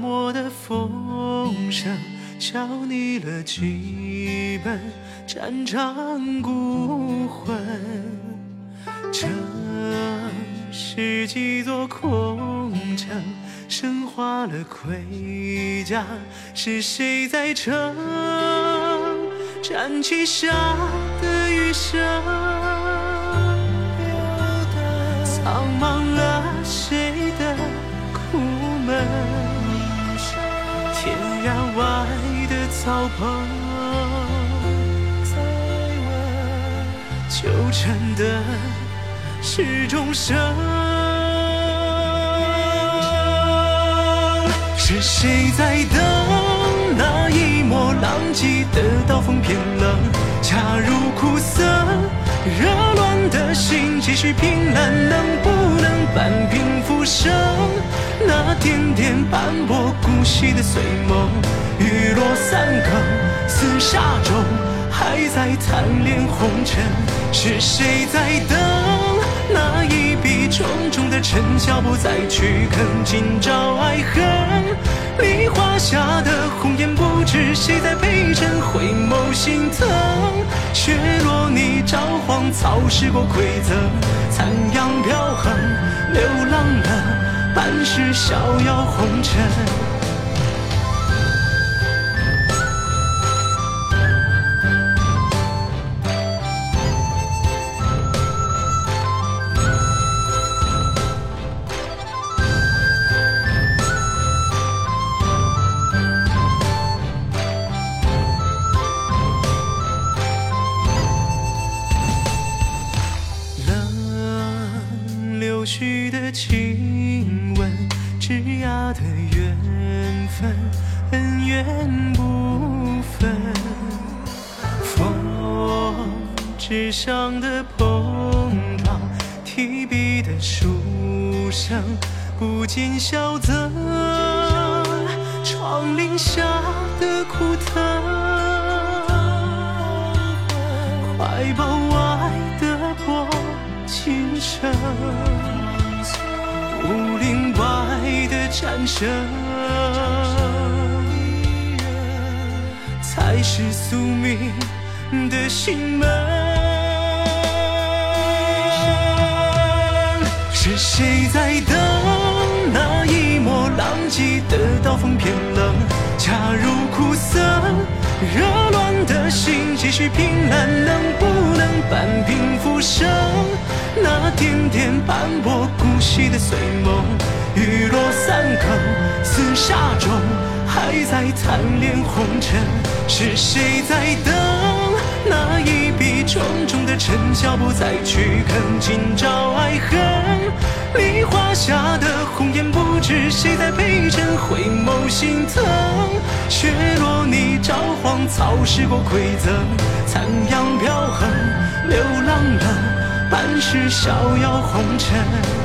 漠的风声，消弭了几本战场孤魂。这是几座空城，生化了盔甲，是谁在撑？战旗下的余生，苍茫了草棚，纠缠的是众生。是谁在等那一抹浪迹的刀锋偏冷？恰如苦涩，热乱的心继续拼烂，点点斑驳古稀的碎梦，雨落三更，厮杀中还在贪恋红尘。是谁在等那一笔重重的尘嚣不再去啃？今朝爱恨，梨花下的红颜不知谁在陪衬，回眸心疼。雪落黄，草蚀过规则，残阳飘横，流浪了半世逍遥红尘。冷柳絮的亲吻，枝桠的缘分，恩怨不分。风纸上的碰撞，提笔的书生，不见萧瑟。窗棂下的枯藤，怀抱外的薄情深，武林外的战胜，才是宿命的心门。是谁在等那一抹浪迹的刀锋偏冷？恰如苦涩，热乱的心继续拼烂，能不能半平浮生？那点点斑驳孤息的碎梦，雨落三更，厮杀中还在贪恋红尘。是谁在等那一笔重重的尘嚣不再去啃？今朝爱恨，梨花下的红颜是谁在陪衬，回眸心疼。雪落你朝黄，草蚀过馈赠，残阳飘横，流浪了半世逍遥红尘。